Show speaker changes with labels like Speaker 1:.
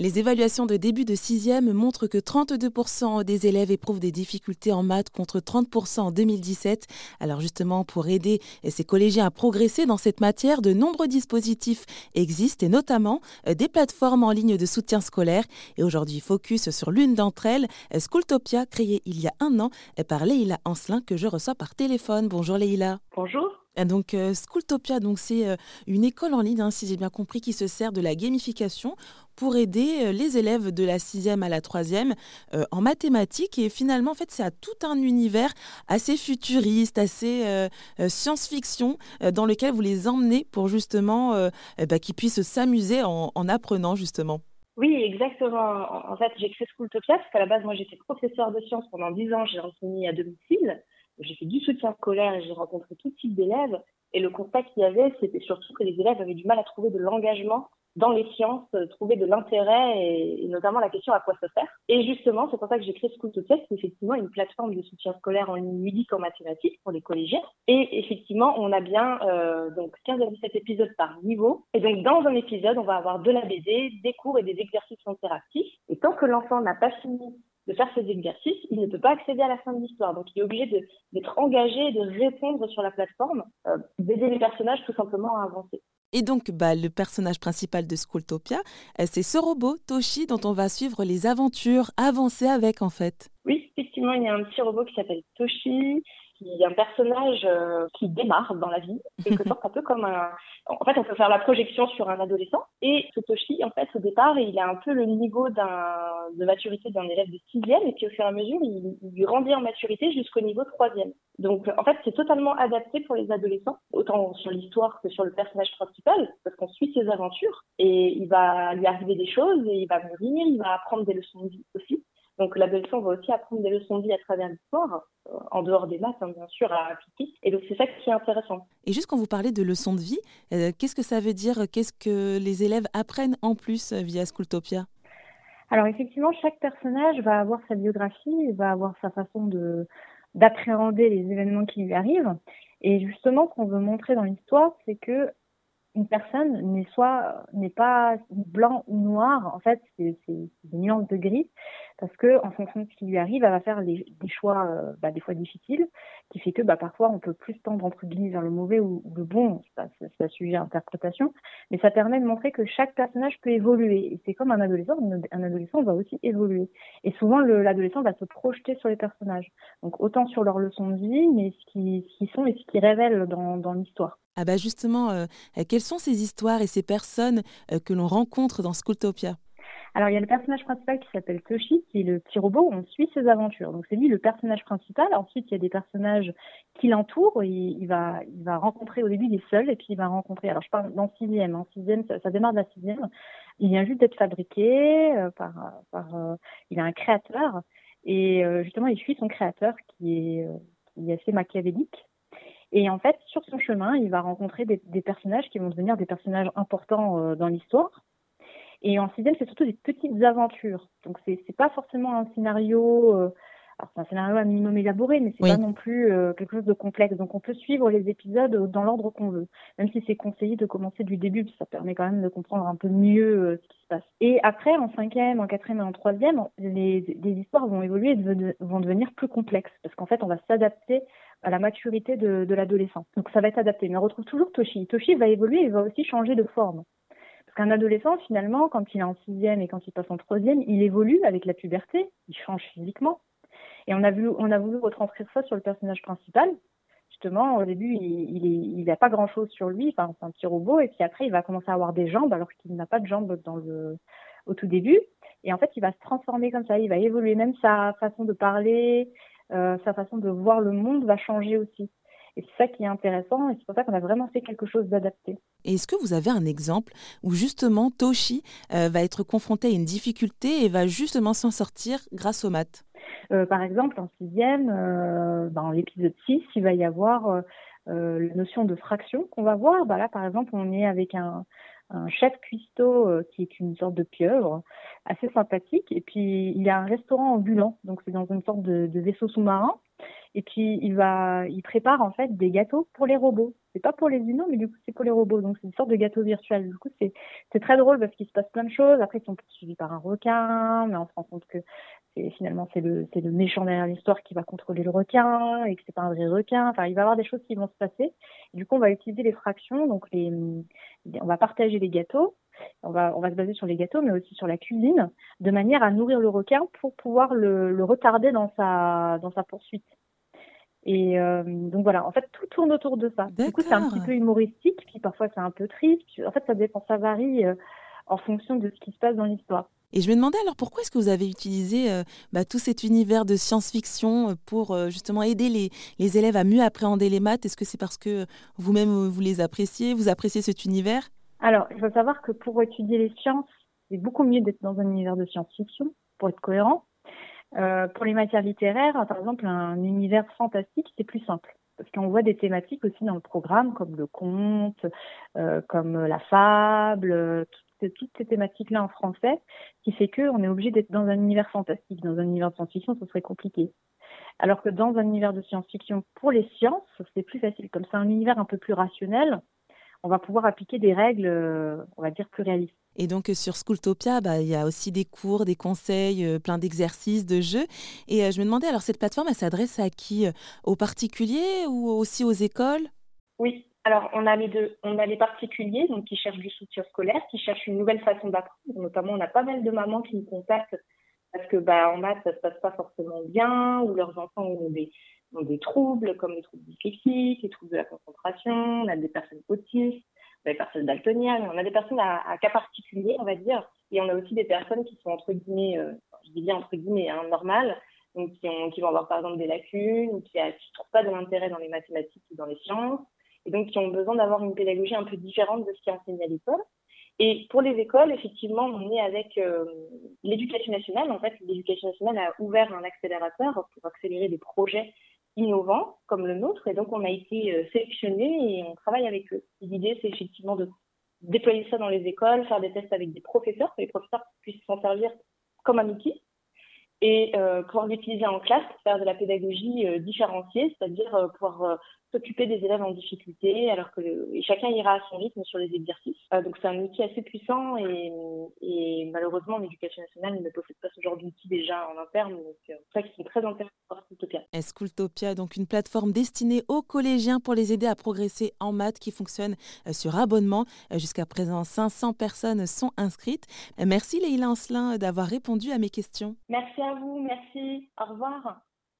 Speaker 1: Les évaluations de début de sixième montrent que 32% des élèves éprouvent des difficultés en maths contre 30% en 2017. Alors justement, pour aider ces collégiens à progresser dans cette matière, de nombreux dispositifs existent et notamment euh, des plateformes en ligne de soutien scolaire. Et aujourd'hui, focus sur l'une d'entre elles, euh, Schooltopia, créée il y a un an euh, par Leïla Ancelin que je reçois par téléphone. Bonjour Leïla.
Speaker 2: Bonjour.
Speaker 1: Donc Schooltopia, donc c'est une école en ligne, hein, si j'ai bien compris, qui se sert de la gamification pour aider euh, les élèves de la sixième à la troisième euh, en mathématiques. Et finalement, en fait, c'est à tout un univers assez futuriste, assez euh, science-fiction, dans lequel vous les emmenez pour justement bah, qu'ils puissent s'amuser en, apprenant justement.
Speaker 2: Oui, exactement. En fait, j'ai créé Schooltopia parce qu'à la base, moi, j'étais professeur de sciences pendant dix ans. J'ai enseigné à domicile. J'ai fait du soutien scolaire et j'ai rencontré tout type d'élèves. Et le constat qu'il y avait, c'était surtout que les élèves avaient du mal à trouver de l'engagement dans les sciences, euh, trouver de l'intérêt et, notamment la question à quoi se faire. Et justement, c'est pour ça que j'ai créé School to qui est effectivement une plateforme de soutien scolaire en ligne ludique en mathématiques pour les collégiens. Et effectivement, on a bien euh, donc 15 à 17 épisodes par niveau. Et donc, dans un épisode, on va avoir de la BD, des cours et des exercices interactifs. Et tant que l'enfant n'a pas fini de faire ces exercices, il ne peut pas accéder à la fin de l'histoire. Donc, il est obligé d'être engagé et de répondre sur la plateforme, euh, d'aider les personnages tout simplement à avancer.
Speaker 1: Et donc, bah, le personnage principal de Schooltopia, euh, c'est ce robot, Toshi, dont on va suivre les aventures, avancer avec en fait.
Speaker 2: Oui, effectivement, il y a un petit robot qui s'appelle Toshi, qui est un personnage euh, qui démarre dans la vie, quelque sorte un peu comme un... En fait, on peut faire la projection sur un adolescent. Et Toshi, en fait, au départ, il a un peu le niveau de maturité d'un élève de sixième, et puis au fur et à mesure, il, il grandit en maturité jusqu'au niveau troisième. Donc, en fait, c'est totalement adapté pour les adolescents, autant sur l'histoire que sur le personnage principal, parce qu'on suit ses aventures, et il va lui arriver des choses, et il va mûrir, il va apprendre des leçons de vie aussi. Donc l'adolescent va aussi apprendre des leçons de vie à travers l'histoire, euh, en dehors des maths, hein, bien sûr, à appliquer. Et donc c'est ça qui est intéressant.
Speaker 1: Et juste quand vous parlez de leçons de vie, euh, qu'est-ce que ça veut dire Qu'est-ce que les élèves apprennent en plus euh, via Schooltopia?
Speaker 3: Alors effectivement, chaque personnage va avoir sa biographie, va avoir sa façon de d'appréhender les événements qui lui arrivent. Et justement, ce qu'on veut montrer dans l'histoire, c'est que une personne n'est soit n'est pas blanc ou noir. En fait, c'est des nuances de gris parce que en fonction de ce qui lui arrive, elle va faire des choix euh, bah, des fois difficiles, qui fait que bah, parfois on peut plus tendre entre guillemets vers le mauvais ou, le bon, c'est un sujet à interprétation, mais ça permet de montrer que chaque personnage peut évoluer. Et c'est comme un adolescent, un adolescent va aussi évoluer. Et souvent l'adolescent va se projeter sur les personnages, donc autant sur leurs leçons de vie, mais ce qu'ils sont et ce qu'ils révèlent dans, l'histoire.
Speaker 1: Ah bah justement, euh, quelles sont ces histoires et ces personnes euh, que l'on rencontre dans Schooltopia?
Speaker 3: Alors, il y a le personnage principal qui s'appelle Toshi, qui est le petit robot on suit ses aventures. Donc, c'est lui le personnage principal. Ensuite, il y a des personnages qui l'entourent. Il, va, il va rencontrer, au début, il est seul, et puis il va rencontrer, alors je parle dans sixième, en sixième, ça, démarre de la sixième. Il vient juste d'être fabriqué euh, par, par euh, il a un créateur, et euh, justement, il suit son créateur qui est, qui est assez machiavélique. Et en fait, sur son chemin, il va rencontrer des, des personnages qui vont devenir des personnages importants dans l'histoire. Et en sixième, c'est surtout des petites aventures. Donc, c'est n'est pas forcément un scénario. Euh, alors, c'est un scénario un minimum élaboré, mais c'est pas non plus euh, quelque chose de complexe. Donc, on peut suivre les épisodes dans l'ordre qu'on veut, même si c'est conseillé de commencer du début, ça permet quand même de comprendre un peu mieux euh, ce qui se passe. Et après, en cinquième, en quatrième et en troisième, les, les histoires vont évoluer et vont devenir plus complexes, parce qu'en fait, on va s'adapter à la maturité de, de l'adolescent. Donc, ça va être adapté. Mais on retrouve toujours Toshi. Toshi va évoluer et va aussi changer de forme. Parce qu'un adolescent, finalement, quand il est en sixième et quand il passe en troisième, il évolue avec la puberté, il change physiquement. Et on a voulu, on a voulu retranscrire ça sur le personnage principal. Justement, au début, il n'a pas grand-chose sur lui, enfin, c'est un petit robot, et puis après, il va commencer à avoir des jambes alors qu'il n'a pas de jambes dans le, au tout début. Et en fait, il va se transformer comme ça, il va évoluer, même sa façon de parler, euh, sa façon de voir le monde va changer aussi. Et c'est ça qui est intéressant et c'est pour ça qu'on a vraiment fait quelque chose d'adapté.
Speaker 1: Et est-ce que vous avez un exemple où justement Toshi euh, va être confronté à une difficulté et va justement s'en sortir grâce aux maths?
Speaker 3: Euh, Par exemple, en sixième, euh, dans l'épisode 6, il va y avoir la notion de fraction qu'on va voir. Bah là, par exemple, on est avec un, un chef cuistot qui est une sorte de pieuvre assez sympathique. Et puis, il y a un restaurant ambulant, donc c'est dans une sorte de vaisseau sous-marin. Et puis il va, il prépare en fait des gâteaux pour les robots. c'est pas pour les humains, mais du coup, c'est pour les robots. Donc, c'est une sorte de gâteau virtuel. Du coup, c'est, c'est très drôle parce qu'il se passe plein de choses. Après, ils sont poursuivis par un requin, mais on se rend compte que c'est, finalement, c'est le, c'est le méchant derrière l'histoire qui va contrôler le requin et que c'est pas un vrai requin. Enfin, il va y avoir des choses qui vont se passer. du coup, on va utiliser les fractions. Donc, les, on va partager les gâteaux. On va, on va se baser sur les gâteaux, mais aussi sur la cuisine, de manière à nourrir le requin pour pouvoir le, le retarder dans sa, dans sa poursuite. Et euh, donc voilà, en fait, tout tourne autour de ça. Du coup, c'est un petit peu humoristique, puis parfois c'est un peu triste. En fait, ça dépend, ça varie euh, en fonction de ce qui se passe dans l'histoire.
Speaker 1: Et je me demandais alors pourquoi est-ce que vous avez utilisé euh, bah, tout cet univers de science-fiction pour justement aider les, les, élèves à mieux appréhender les maths? Est-ce que c'est parce que vous-même vous les appréciez, vous appréciez cet univers?
Speaker 3: Alors, il faut savoir que pour étudier les sciences, c'est beaucoup mieux d'être dans un univers de science-fiction pour être cohérent. Euh, pour les matières littéraires, par exemple, un univers fantastique, c'est plus simple. Parce qu'on voit des thématiques aussi dans le programme, comme le conte, euh, comme la fable, toutes, ces thématiques-là en français, qui fait qu'on est obligé d'être dans un univers fantastique. Dans un univers de science-fiction, ce serait compliqué. Alors que dans un univers de science-fiction, pour les sciences, c'est plus facile. Comme c'est un univers un peu plus rationnel, on va pouvoir appliquer des règles, euh, on va dire, plus réalistes.
Speaker 1: Et donc euh, sur Schooltopia, bah, il y a aussi des cours, des conseils, euh, plein d'exercices, de jeux. Et je me demandais, alors cette plateforme, elle s'adresse à qui Aux particuliers ou aussi aux écoles?
Speaker 2: Oui, alors on a les deux. On a les particuliers, donc qui cherchent du soutien scolaire, qui cherchent une nouvelle façon d'apprendre. Notamment, on a pas mal de mamans qui nous contactent parce que bah, en maths, ça se passe pas forcément bien, ou leurs enfants ont des, ont des troubles comme les troubles dyslexiques, les troubles de la concentration, on a des personnes autistes, des personnes daltoniennes, on a des personnes à, cas particuliers, on va dire, et on a aussi des personnes qui sont entre guillemets, euh, je dis bien entre guillemets, hein, normales, donc qui, ont, qui vont avoir par exemple des lacunes qui ne trouvent pas de l'intérêt dans les mathématiques ou dans les sciences, et donc qui ont besoin d'avoir une pédagogie un peu différente de ce qui est enseigné à l'école. Et pour les écoles, effectivement, on est avec euh, l'éducation nationale. En fait, l'éducation nationale a ouvert un accélérateur pour accélérer des projets innovants comme le nôtre. Et donc, on a été euh, sélectionnés et on travaille avec eux. L'idée, c'est effectivement de déployer ça dans les écoles, faire des tests avec des professeurs, que les professeurs puissent s'en servir comme un outil et euh, pouvoir l'utiliser en classe pour faire de la pédagogie euh, différenciée, c'est-à-dire euh, pouvoir s'occuper des élèves en difficulté, alors que et chacun ira à son rythme sur les exercices. Euh, donc c'est un outil assez puissant et, et malheureusement l'éducation nationale ne possède pas ce genre d'outil déjà en interne, donc c'est ça qui est très intéressant pour Schooltopia.
Speaker 1: Schooltopia, donc une plateforme destinée aux collégiens pour les aider à progresser en maths qui fonctionne sur abonnement. Jusqu'à présent, 500 personnes sont inscrites. Merci Leïla Ancelin d'avoir répondu à mes questions.
Speaker 2: Merci à vous, merci. Au revoir.